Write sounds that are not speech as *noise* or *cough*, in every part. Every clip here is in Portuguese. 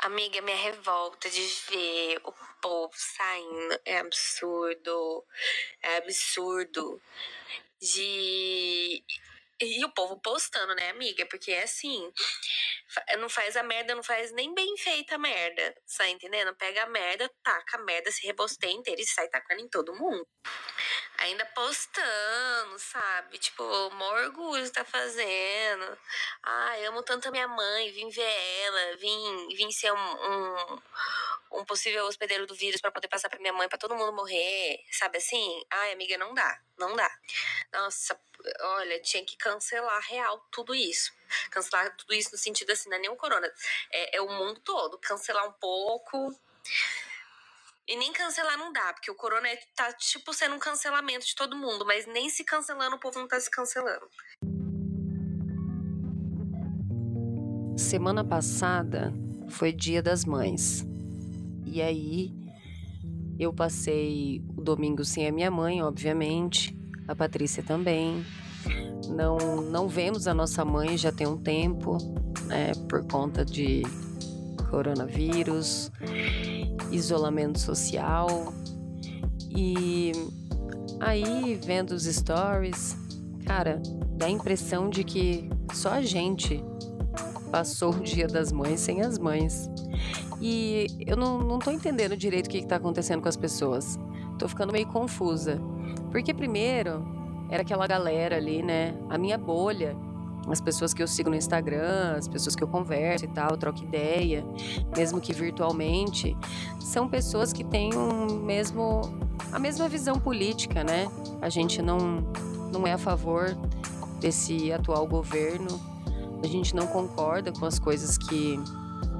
Amiga, minha revolta de ver o povo saindo é absurdo. É absurdo. De. E o povo postando, né, amiga? Porque é assim. Não faz a merda, não faz nem bem feita a merda. Tá entendendo? Pega a merda, taca a merda, se rebosteia inteira e sai tacando em todo mundo ainda postando, sabe? Tipo, o orgulho tá fazendo. Ai, amo tanto a minha mãe, vim ver ela, vim, vim ser um, um, um possível hospedeiro do vírus para poder passar pra minha mãe, para todo mundo morrer, sabe assim? Ai, amiga, não dá, não dá. Nossa, olha, tinha que cancelar real tudo isso. Cancelar tudo isso no sentido assim, não é nem o corona, é, é o mundo todo. Cancelar um pouco e nem cancelar não dá, porque o corona é, tá tipo sendo um cancelamento de todo mundo, mas nem se cancelando o povo não tá se cancelando. Semana passada foi Dia das Mães. E aí eu passei o domingo sem a minha mãe, obviamente, a Patrícia também. Não não vemos a nossa mãe já tem um tempo, né, por conta de coronavírus isolamento social. E aí, vendo os stories, cara, dá a impressão de que só a gente passou o dia das mães sem as mães. E eu não, não tô entendendo direito o que, que tá acontecendo com as pessoas. Tô ficando meio confusa. Porque primeiro era aquela galera ali, né? A minha bolha as pessoas que eu sigo no Instagram, as pessoas que eu converso e tal, troco ideia, mesmo que virtualmente, são pessoas que têm um mesmo a mesma visão política, né? A gente não não é a favor desse atual governo. A gente não concorda com as coisas que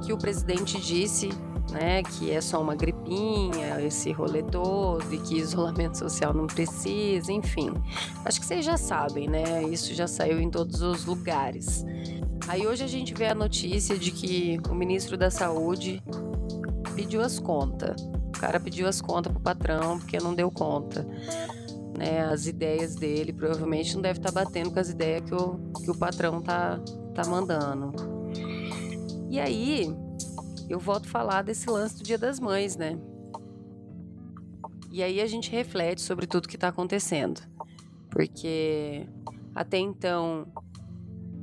que o presidente disse né, que é só uma gripinha, esse rolê todo e que isolamento social não precisa, enfim. Acho que vocês já sabem, né? Isso já saiu em todos os lugares. Aí hoje a gente vê a notícia de que o ministro da Saúde pediu as contas. O cara pediu as contas pro patrão porque não deu conta. Né, as ideias dele provavelmente não deve estar tá batendo com as ideias que o, que o patrão tá, tá mandando. E aí, eu volto a falar desse lance do Dia das Mães, né? E aí a gente reflete sobre tudo que está acontecendo. Porque até então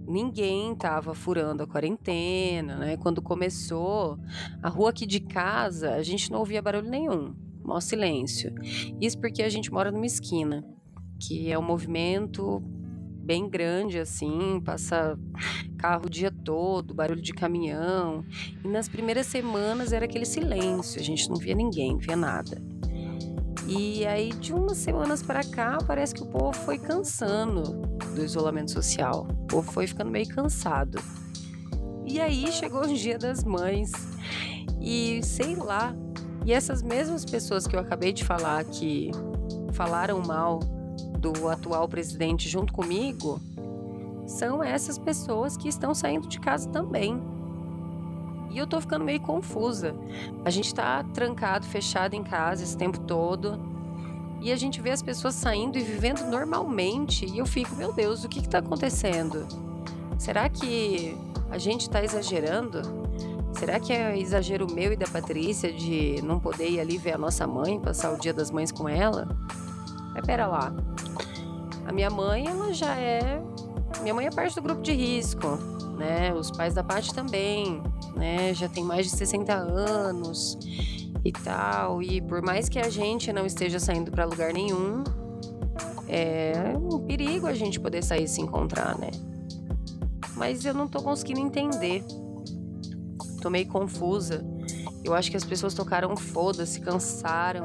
ninguém estava furando a quarentena, né? Quando começou, a rua aqui de casa, a gente não ouvia barulho nenhum, maior silêncio. Isso porque a gente mora numa esquina, que é um movimento bem grande assim, passa carro o dia todo, barulho de caminhão. E nas primeiras semanas era aquele silêncio, a gente não via ninguém, não via nada. E aí de umas semanas para cá parece que o povo foi cansando do isolamento social. O povo foi ficando meio cansado. E aí chegou o Dia das Mães e sei lá. E essas mesmas pessoas que eu acabei de falar que falaram mal do atual presidente junto comigo são essas pessoas que estão saindo de casa também. E eu tô ficando meio confusa. A gente tá trancado, fechado em casa esse tempo todo. E a gente vê as pessoas saindo e vivendo normalmente. E eu fico, meu Deus, o que que tá acontecendo? Será que a gente tá exagerando? Será que é exagero meu e da Patrícia de não poder ir ali ver a nossa mãe, passar o dia das mães com ela? Mas pera lá. Minha mãe, ela já é. Minha mãe é parte do grupo de risco, né? Os pais da parte também, né? Já tem mais de 60 anos e tal. E por mais que a gente não esteja saindo para lugar nenhum, é um perigo a gente poder sair e se encontrar, né? Mas eu não tô conseguindo entender. Tô meio confusa. Eu acho que as pessoas tocaram foda-se, cansaram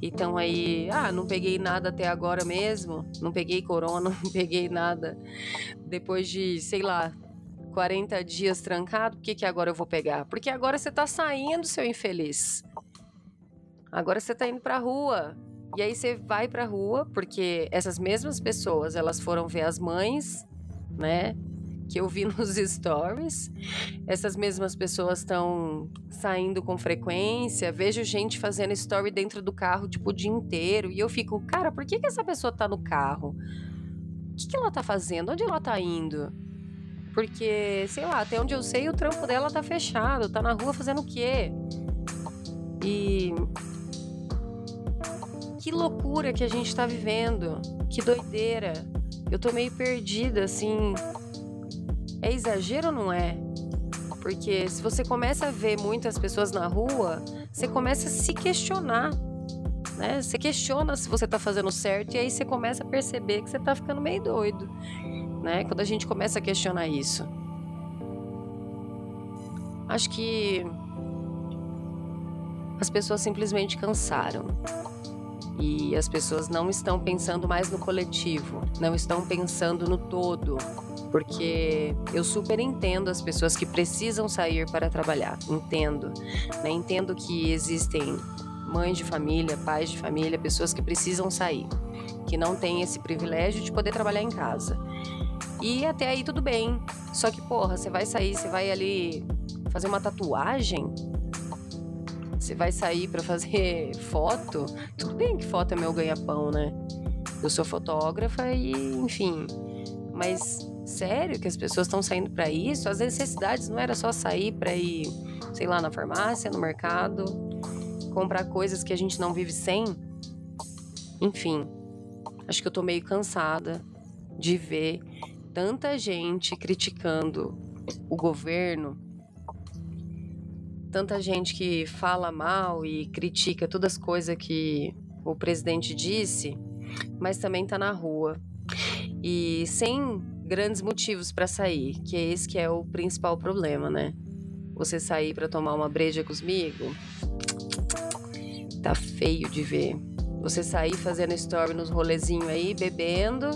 e estão aí. Ah, não peguei nada até agora mesmo. Não peguei corona, *laughs* não peguei nada. Depois de, sei lá, 40 dias trancado, por que, que agora eu vou pegar? Porque agora você tá saindo, seu infeliz. Agora você tá indo pra rua. E aí você vai pra rua, porque essas mesmas pessoas, elas foram ver as mães, né? Que eu vi *laughs* nos stories. Essas mesmas pessoas estão saindo com frequência. Vejo gente fazendo story dentro do carro, tipo, o dia inteiro. E eu fico, cara, por que, que essa pessoa tá no carro? O que, que ela tá fazendo? Onde ela tá indo? Porque, sei lá, até onde eu sei, o trampo dela tá fechado, tá na rua fazendo o quê? E. Que loucura que a gente tá vivendo. Que doideira. Eu tô meio perdida, assim. É exagero ou não é? Porque se você começa a ver muitas pessoas na rua, você começa a se questionar. Né? Você questiona se você tá fazendo certo e aí você começa a perceber que você tá ficando meio doido né? Quando a gente começa a questionar isso. Acho que as pessoas simplesmente cansaram. E as pessoas não estão pensando mais no coletivo, não estão pensando no todo. Porque eu super entendo as pessoas que precisam sair para trabalhar, entendo. Né? Entendo que existem mães de família, pais de família, pessoas que precisam sair, que não têm esse privilégio de poder trabalhar em casa. E até aí tudo bem. Só que, porra, você vai sair, você vai ali fazer uma tatuagem? Você vai sair para fazer *laughs* foto? Tudo bem que foto é meu ganha-pão, né? Eu sou fotógrafa e, enfim. Mas sério que as pessoas estão saindo para isso? As necessidades não era só sair para ir, sei lá, na farmácia, no mercado, comprar coisas que a gente não vive sem? Enfim, acho que eu tô meio cansada de ver tanta gente criticando o governo, tanta gente que fala mal e critica todas as coisas que o presidente disse, mas também tá na rua. E sem grandes motivos para sair, que é esse que é o principal problema, né? Você sair para tomar uma breja comigo, tá feio de ver. Você sair fazendo story nos rolezinhos aí, bebendo,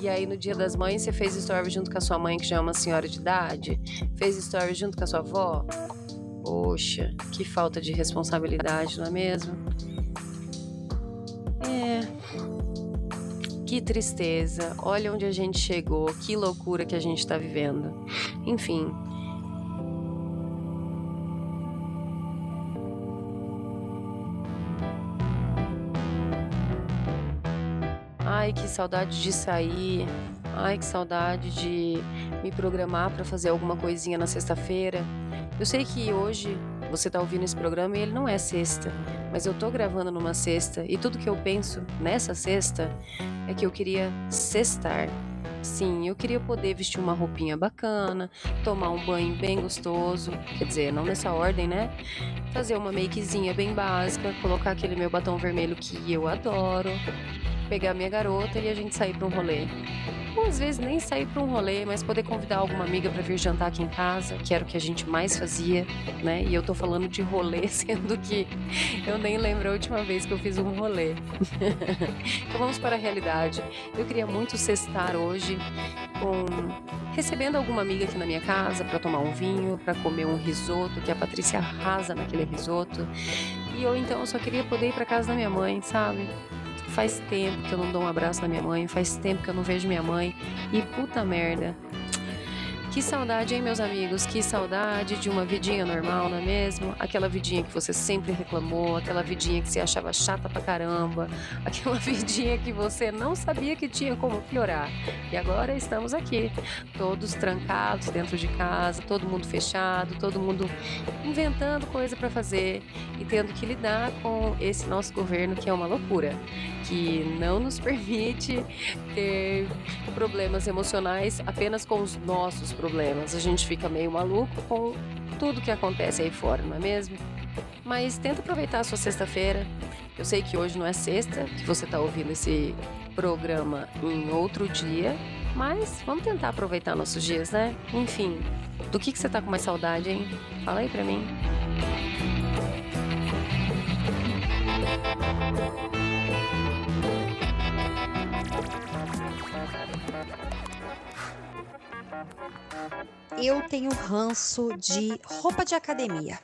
e aí no dia das mães você fez story junto com a sua mãe, que já é uma senhora de idade, fez story junto com a sua avó. Poxa, que falta de responsabilidade, não é mesmo? É. Que tristeza. Olha onde a gente chegou, que loucura que a gente está vivendo. Enfim, Ai, que saudade de sair. Ai, que saudade de me programar para fazer alguma coisinha na sexta-feira. Eu sei que hoje você tá ouvindo esse programa e ele não é sexta, mas eu tô gravando numa sexta e tudo que eu penso nessa sexta é que eu queria sextar. Sim, eu queria poder vestir uma roupinha bacana, tomar um banho bem gostoso, quer dizer, não nessa ordem, né? Fazer uma makezinha bem básica, colocar aquele meu batom vermelho que eu adoro, pegar minha garota e a gente sair para um rolê. Ou às vezes nem sair para um rolê, mas poder convidar alguma amiga para vir jantar aqui em casa, que era o que a gente mais fazia, né? E eu tô falando de rolê, *laughs* sendo que eu nem lembro a última vez que eu fiz um rolê. *laughs* então vamos para a realidade. Eu queria muito cestar hoje com recebendo alguma amiga aqui na minha casa para tomar um vinho, para comer um risoto, que a Patrícia arrasa naquele risoto. E eu então só queria poder ir para casa da minha mãe, sabe? Faz tempo que eu não dou um abraço na minha mãe, faz tempo que eu não vejo minha mãe. E puta merda, que saudade, hein, meus amigos? Que saudade de uma vidinha normal, não é mesmo? Aquela vidinha que você sempre reclamou, aquela vidinha que você achava chata pra caramba, *laughs* aquela vidinha que você não sabia que tinha como piorar. E agora estamos aqui, todos trancados dentro de casa, todo mundo fechado, todo mundo inventando coisa para fazer e tendo que lidar com esse nosso governo que é uma loucura, que não nos *laughs* permite ter problemas emocionais apenas com os nossos problemas. A gente fica meio maluco com tudo que acontece aí fora, não é mesmo? Mas tenta aproveitar a sua sexta-feira. Eu sei que hoje não é sexta, que você está ouvindo esse programa em outro dia, mas vamos tentar aproveitar nossos dias, né? Enfim, do que, que você tá com mais saudade, hein? Fala aí pra mim. Eu tenho ranço de roupa de academia.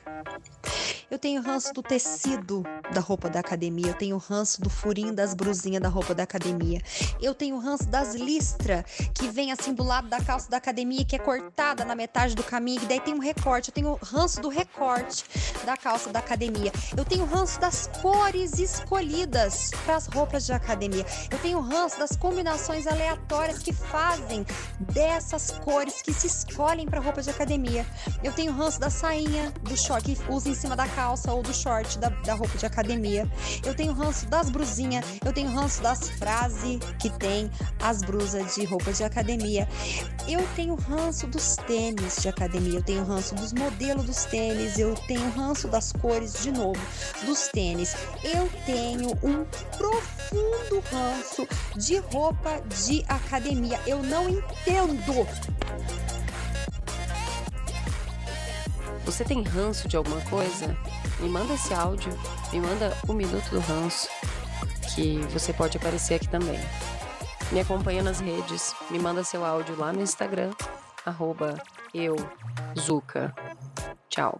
Eu tenho ranço do tecido da roupa da academia. Eu tenho ranço do furinho das brusinhas da roupa da academia. Eu tenho ranço das listras que vem assim do lado da calça da academia, que é cortada na metade do caminho, e daí tem um recorte. Eu tenho ranço do recorte da calça da academia. Eu tenho ranço das cores escolhidas para as roupas de academia. Eu tenho ranço das combinações aleatórias que fazem dessas cores que se escolhem para roupa de academia. Eu tenho ranço da sainha, do short que usa em cima da calça ou do short da, da roupa de academia. Eu tenho ranço das brusinhas, eu tenho ranço das frases que tem as brusas de roupa de academia. Eu tenho ranço dos tênis de academia, eu tenho ranço dos modelos dos tênis, eu tenho ranço das cores de novo dos tênis. Eu tenho um profundo ranço de roupa de academia. Eu não entendo você tem ranço de alguma coisa? Me manda esse áudio, me manda o um minuto do ranço, que você pode aparecer aqui também. Me acompanha nas redes, me manda seu áudio lá no Instagram, arroba euzuka. Tchau.